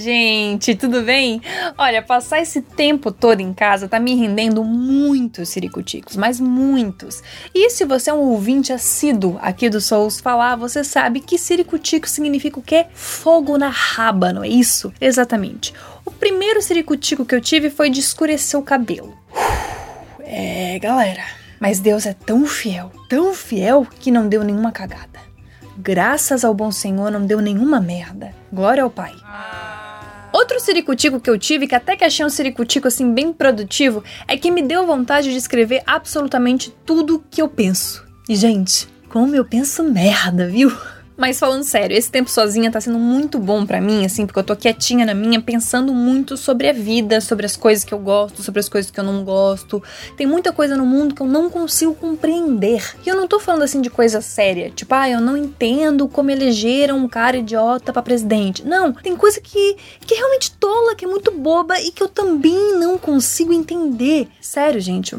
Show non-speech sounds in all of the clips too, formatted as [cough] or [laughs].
gente, tudo bem? Olha, passar esse tempo todo em casa tá me rendendo muitos siricuticos, mas muitos. E se você é um ouvinte assíduo aqui do Souls Falar, você sabe que siricutico significa o quê? Fogo na raba, não é isso? Exatamente. O primeiro siricutico que eu tive foi de escurecer o cabelo. [sighs] É, galera. Mas Deus é tão fiel, tão fiel, que não deu nenhuma cagada. Graças ao bom Senhor não deu nenhuma merda. Glória ao Pai. Outro ciricutico que eu tive, que até que achei um ciricutico assim bem produtivo, é que me deu vontade de escrever absolutamente tudo que eu penso. E gente, como eu penso merda, viu? Mas falando sério, esse tempo sozinha tá sendo muito bom pra mim, assim, porque eu tô quietinha na minha, pensando muito sobre a vida, sobre as coisas que eu gosto, sobre as coisas que eu não gosto. Tem muita coisa no mundo que eu não consigo compreender. E eu não tô falando assim de coisa séria, tipo, ah, eu não entendo como elegeram um cara idiota pra presidente. Não, tem coisa que, que é realmente tola, que é muito boba e que eu também não consigo entender. Sério, gente,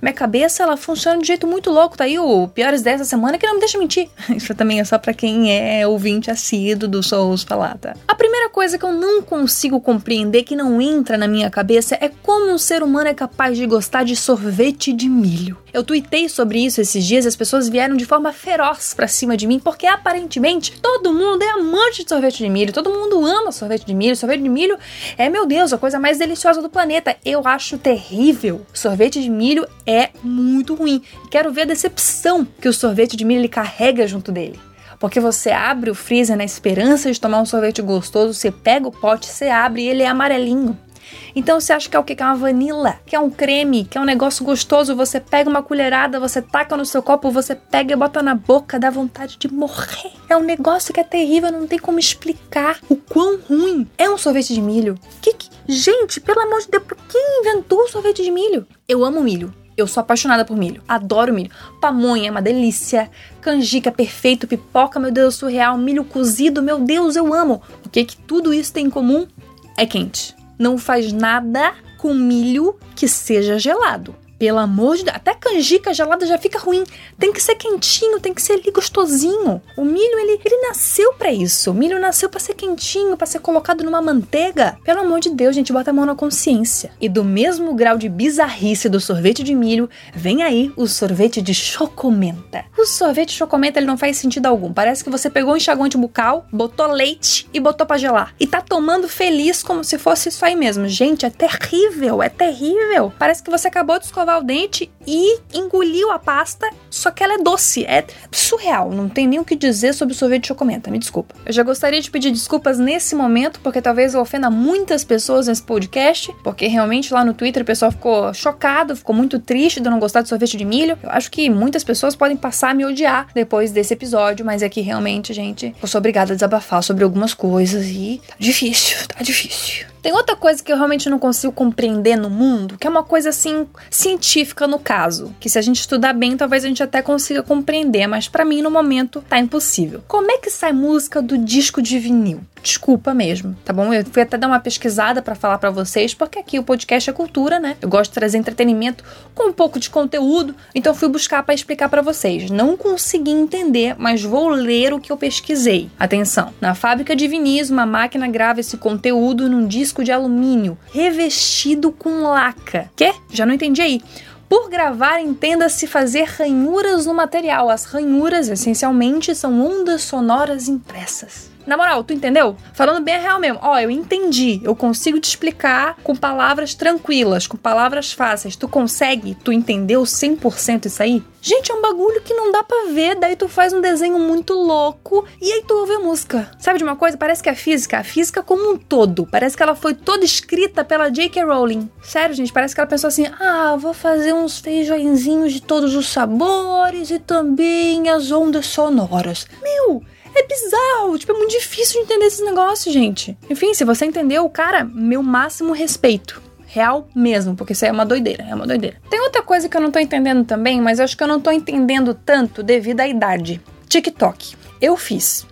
minha cabeça ela funciona de jeito muito louco. Tá aí o piores dessa semana que não me deixa mentir. [laughs] Isso também é só pra quem é ouvinte assíduo do Souls Falar, tá? A primeira coisa que eu não consigo compreender, que não entra na minha cabeça, é como um ser humano é capaz de gostar de sorvete de milho. Eu tuitei sobre isso esses dias e as pessoas vieram de forma feroz pra cima de mim, porque aparentemente todo mundo é amante de sorvete de milho, todo mundo ama sorvete de milho. Sorvete de milho é, meu Deus, a coisa mais deliciosa do planeta. Eu acho terrível. Sorvete de milho é muito ruim. Quero ver a decepção que o sorvete de milho carrega junto dele. Porque você abre o freezer na esperança de tomar um sorvete gostoso, você pega o pote, você abre e ele é amarelinho. Então você acha que é o que? Que é uma vanilla, que é um creme, que é um negócio gostoso. Você pega uma colherada, você taca no seu copo, você pega e bota na boca, dá vontade de morrer. É um negócio que é terrível, não tem como explicar o quão ruim é um sorvete de milho. Que, que... Gente, pelo amor de Deus, quem inventou o sorvete de milho? Eu amo milho. Eu sou apaixonada por milho. Adoro milho. Pamonha é uma delícia. Canjica perfeito. Pipoca, meu Deus, surreal. Milho cozido, meu Deus, eu amo. O que que tudo isso tem em comum? É quente. Não faz nada com milho que seja gelado. Pelo amor de Deus, até canjica gelada já fica ruim. Tem que ser quentinho, tem que ser ali gostosinho. O milho, ele, ele nasceu para isso. O milho nasceu para ser quentinho, para ser colocado numa manteiga. Pelo amor de Deus, gente, bota a mão na consciência. E do mesmo grau de bizarrice do sorvete de milho, vem aí o sorvete de chocomenta. O sorvete de chocomenta, ele não faz sentido algum. Parece que você pegou um enxaguante bucal, botou leite e botou para gelar. E tá tomando feliz como se fosse isso aí mesmo. Gente, é terrível, é terrível. Parece que você acabou de escovar o dente e engoliu a pasta, só que ela é doce. É surreal. Não tem nem o que dizer sobre o sorvete de chocomenta. Me desculpa. Eu já gostaria de pedir desculpas nesse momento, porque talvez eu ofenda muitas pessoas nesse podcast, porque realmente lá no Twitter o pessoal ficou chocado, ficou muito triste de eu não gostar de sorvete de milho. Eu acho que muitas pessoas podem passar a me odiar depois desse episódio, mas é que realmente, gente, eu sou obrigada a desabafar sobre algumas coisas e tá difícil, tá difícil. Tem outra coisa que eu realmente não consigo compreender no mundo, que é uma coisa assim científica no caso, que se a gente estudar bem, talvez a gente até consiga compreender, mas para mim no momento tá impossível. Como é que sai música do disco de vinil? Desculpa mesmo, tá bom? Eu fui até dar uma pesquisada para falar para vocês, porque aqui o podcast é cultura, né? Eu gosto de trazer entretenimento com um pouco de conteúdo, então fui buscar para explicar para vocês. Não consegui entender, mas vou ler o que eu pesquisei. Atenção, na fábrica de vinis, uma máquina grava esse conteúdo num disco de alumínio revestido com laca. Quê? Já não entendi aí. Por gravar, entenda-se fazer ranhuras no material. As ranhuras, essencialmente, são ondas sonoras impressas. Na moral, tu entendeu? Falando bem real mesmo. Ó, eu entendi. Eu consigo te explicar com palavras tranquilas, com palavras fáceis. Tu consegue? Tu entendeu 100% isso aí? Gente, é um bagulho que não dá pra ver. Daí tu faz um desenho muito louco e aí tu ouve a música. Sabe de uma coisa? Parece que a física, a física como um todo, parece que ela foi toda escrita pela J.K. Rowling. Sério, gente, parece que ela pensou assim: ah, vou fazer uns feijõezinhos de todos os sabores e também as ondas sonoras. Meu! É bizarro, tipo, é muito difícil de entender esses negócios, gente. Enfim, se você entendeu, cara, meu máximo respeito. Real mesmo, porque isso é uma doideira, é uma doideira. Tem outra coisa que eu não tô entendendo também, mas eu acho que eu não tô entendendo tanto devido à idade. TikTok. Eu fiz.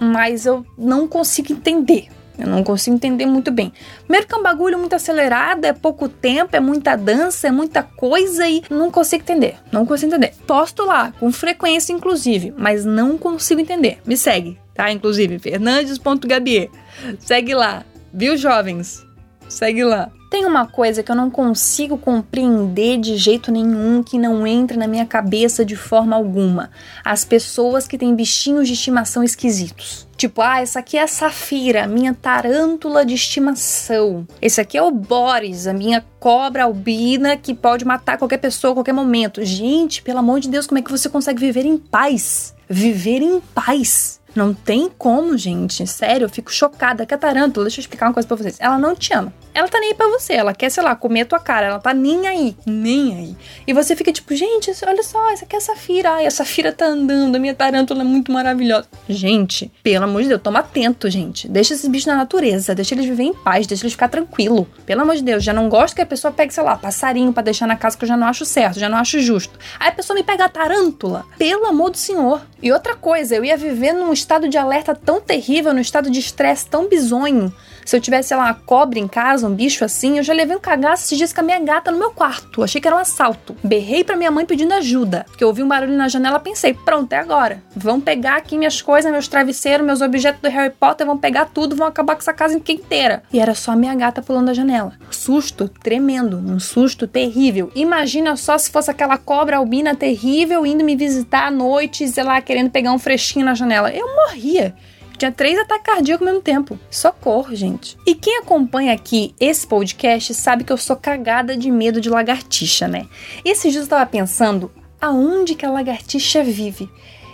mas eu não consigo entender. Eu não consigo entender muito bem. Primeiro que é um bagulho muito acelerado, é pouco tempo, é muita dança, é muita coisa e não consigo entender. Não consigo entender. Posto lá, com frequência inclusive, mas não consigo entender. Me segue, tá? Inclusive, fernandes.gabier. Segue lá, viu, jovens? Segue lá. Tem uma coisa que eu não consigo compreender de jeito nenhum, que não entra na minha cabeça de forma alguma. As pessoas que têm bichinhos de estimação esquisitos. Tipo, ah, essa aqui é a Safira, minha tarântula de estimação. Esse aqui é o Boris, a minha cobra albina que pode matar qualquer pessoa a qualquer momento. Gente, pelo amor de Deus, como é que você consegue viver em paz? Viver em paz. Não tem como, gente. Sério, eu fico chocada que a tarântula, deixa eu explicar uma coisa pra vocês. Ela não te ama. Ela tá nem aí pra você. Ela quer, sei lá, comer a tua cara. Ela tá nem aí. Nem aí. E você fica tipo, gente, olha só, essa aqui é a Safira. Ai, a Safira tá andando. A minha tarântula é muito maravilhosa. Gente, pelo amor de Deus, toma atento, gente. Deixa esses bichos na natureza. Deixa eles viver em paz. Deixa eles ficar tranquilo. Pelo amor de Deus, já não gosto que a pessoa pegue, sei lá, passarinho pra deixar na casa que eu já não acho certo. Já não acho justo. Aí a pessoa me pega a tarântula. Pelo amor do senhor. E outra coisa, eu ia viver num estado de alerta tão terrível, num estado de estresse tão bizonho. Se eu tivesse, sei lá, uma cobra em casa, um bicho assim, eu já levei um cagaço esses dias com a minha gata no meu quarto. Achei que era um assalto. Berrei pra minha mãe pedindo ajuda. Porque eu ouvi um barulho na janela pensei, pronto, é agora. Vão pegar aqui minhas coisas, meus travesseiros, meus objetos do Harry Potter, vão pegar tudo, vão acabar com essa casa inteira. E era só a minha gata pulando a janela. Susto tremendo, um susto terrível. Imagina só se fosse aquela cobra albina terrível indo me visitar à noite, sei lá, querendo pegar um fresquinho na janela. Eu morria. Tinha três ataques cardíacos ao mesmo tempo. Socorro, gente. E quem acompanha aqui esse podcast sabe que eu sou cagada de medo de lagartixa, né? Esses dias eu tava pensando aonde que a lagartixa vive.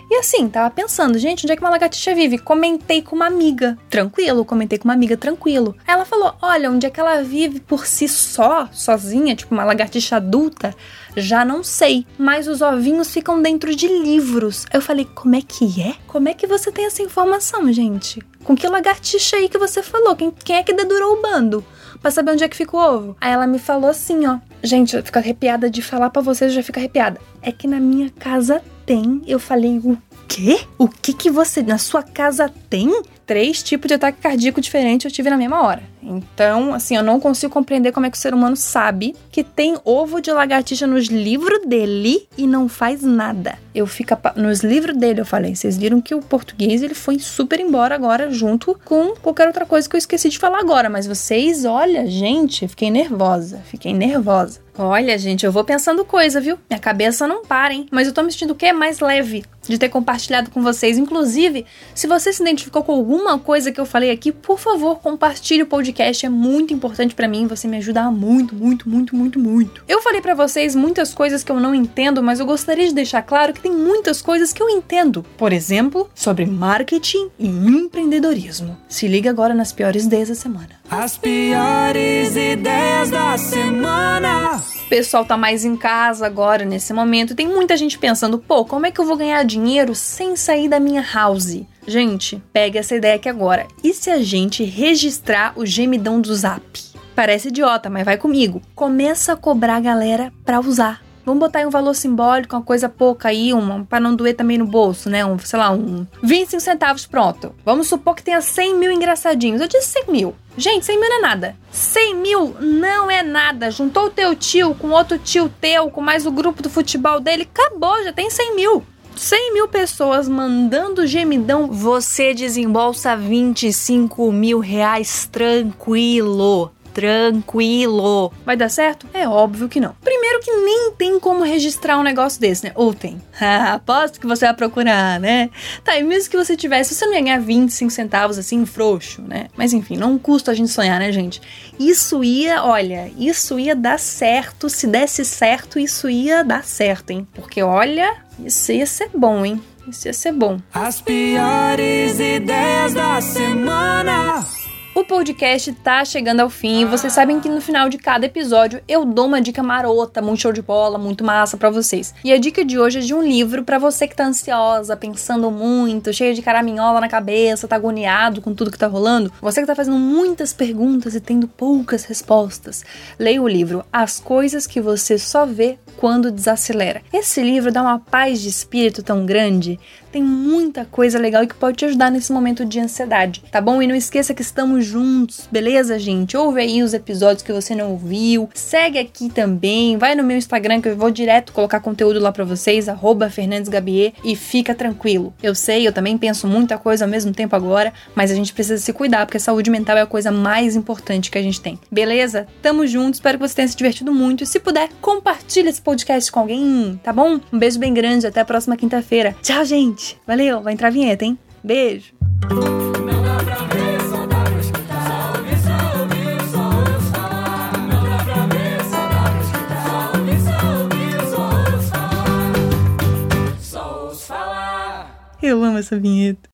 E assim, tava pensando, gente, onde é que uma lagartixa vive? Comentei com uma amiga, tranquilo, comentei com uma amiga, tranquilo. Ela falou: olha, onde é que ela vive por si só, sozinha, tipo uma lagartixa adulta? Já não sei, mas os ovinhos ficam dentro de livros. Eu falei: como é que é? Como é que você tem essa informação, gente? Com que lagartixa aí que você falou? Quem, quem é que dedurou o bando? Pra saber onde é que fica o ovo. Aí ela me falou assim, ó. Gente, eu fico arrepiada de falar pra vocês, eu já fico arrepiada. É que na minha casa tem. Eu falei, o quê? O que que você, na sua casa tem? Três tipos de ataque cardíaco diferente eu tive na mesma hora. Então, assim, eu não consigo compreender como é que o ser humano sabe que tem ovo de lagartixa nos livros dele e não faz nada. Eu fico nos livros dele, eu falei. Vocês viram que o português ele foi super embora agora junto com qualquer outra coisa que eu esqueci de falar agora. Mas vocês, olha, gente, fiquei nervosa. Fiquei nervosa. Olha, gente, eu vou pensando coisa, viu? Minha cabeça não para, hein? Mas eu tô me sentindo o quê? Mais leve de ter compartilhado com vocês. Inclusive, se você se identificou com alguma coisa que eu falei aqui, por favor, compartilhe o podcast. É muito importante pra mim. Você me ajuda muito, muito, muito, muito, muito. Eu falei pra vocês muitas coisas que eu não entendo, mas eu gostaria de deixar claro que tem muitas coisas que eu entendo. Por exemplo, sobre marketing e empreendedorismo. Se liga agora nas piores ideias da semana. As piores ideias da semana. O pessoal tá mais em casa agora, nesse momento. Tem muita gente pensando, pô, como é que eu vou ganhar dinheiro sem sair da minha house? Gente, pega essa ideia aqui agora. E se a gente registrar o gemidão do Zap? Parece idiota, mas vai comigo. Começa a cobrar a galera pra usar. Vamos botar aí um valor simbólico, uma coisa pouca aí, uma, pra não doer também no bolso, né? Um, sei lá, um 25 centavos, pronto. Vamos supor que tenha 100 mil engraçadinhos. Eu disse 100 mil. Gente, 100 mil não é nada. 100 mil não é nada. Juntou o teu tio com outro tio teu, com mais o grupo do futebol dele, acabou, já tem 100 mil. 100 mil pessoas mandando gemidão, você desembolsa 25 mil reais tranquilo. Tranquilo. Vai dar certo? É óbvio que não. Primeiro que nem tem como registrar um negócio desse, né? Ou tem. [laughs] Aposto que você vai procurar, né? Tá, e mesmo que você tivesse, você não ia ganhar 25 centavos assim, frouxo, né? Mas enfim, não custa a gente sonhar, né, gente? Isso ia, olha, isso ia dar certo. Se desse certo, isso ia dar certo, hein? Porque olha, isso ia ser bom, hein? Isso ia ser bom. As piores ideias da semana. O podcast tá chegando ao fim. Vocês sabem que no final de cada episódio eu dou uma dica marota, muito show de bola, muito massa para vocês. E a dica de hoje é de um livro para você que tá ansiosa, pensando muito, cheio de caraminhola na cabeça, tá agoniado com tudo que tá rolando. Você que tá fazendo muitas perguntas e tendo poucas respostas. Leia o livro As Coisas que Você Só Vê Quando Desacelera. Esse livro dá uma paz de espírito tão grande tem muita coisa legal e que pode te ajudar nesse momento de ansiedade, tá bom? E não esqueça que estamos juntos, beleza, gente? Ouve aí os episódios que você não ouviu, segue aqui também, vai no meu Instagram que eu vou direto colocar conteúdo lá para vocês, FernandesGabier, e fica tranquilo. Eu sei, eu também penso muita coisa ao mesmo tempo agora, mas a gente precisa se cuidar, porque a saúde mental é a coisa mais importante que a gente tem. Beleza? Tamo junto, espero que você tenha se divertido muito, e se puder, compartilha esse podcast com alguém, tá bom? Um beijo bem grande, até a próxima quinta-feira. Tchau, gente! Valeu, vai entrar a vinheta, hein? Beijo! Eu amo essa vinheta.